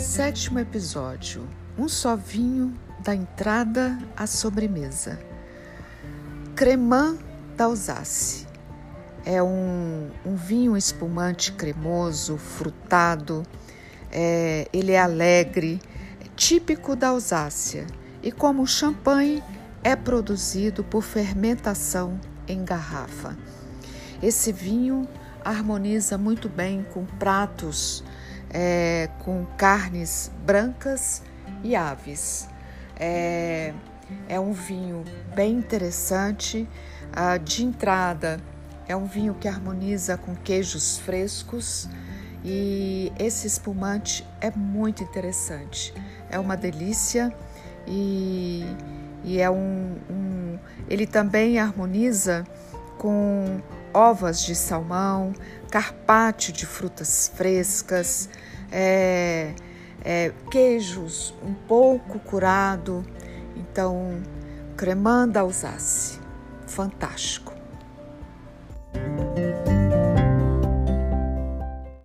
Sétimo episódio: Um só vinho da entrada à sobremesa. Cremã da Alsácia. É um, um vinho espumante cremoso, frutado, é, ele é alegre, é típico da Alsácia e, como champanhe, é produzido por fermentação em garrafa. Esse vinho harmoniza muito bem com pratos é, com carnes brancas e aves. É, é um vinho bem interessante. Ah, de entrada, é um vinho que harmoniza com queijos frescos e esse espumante é muito interessante. É uma delícia e, e é um, um, ele também harmoniza com ovas de salmão, carpaccio de frutas frescas, é, é, queijos um pouco curado. Então, cremanda Alsácia, fantástico.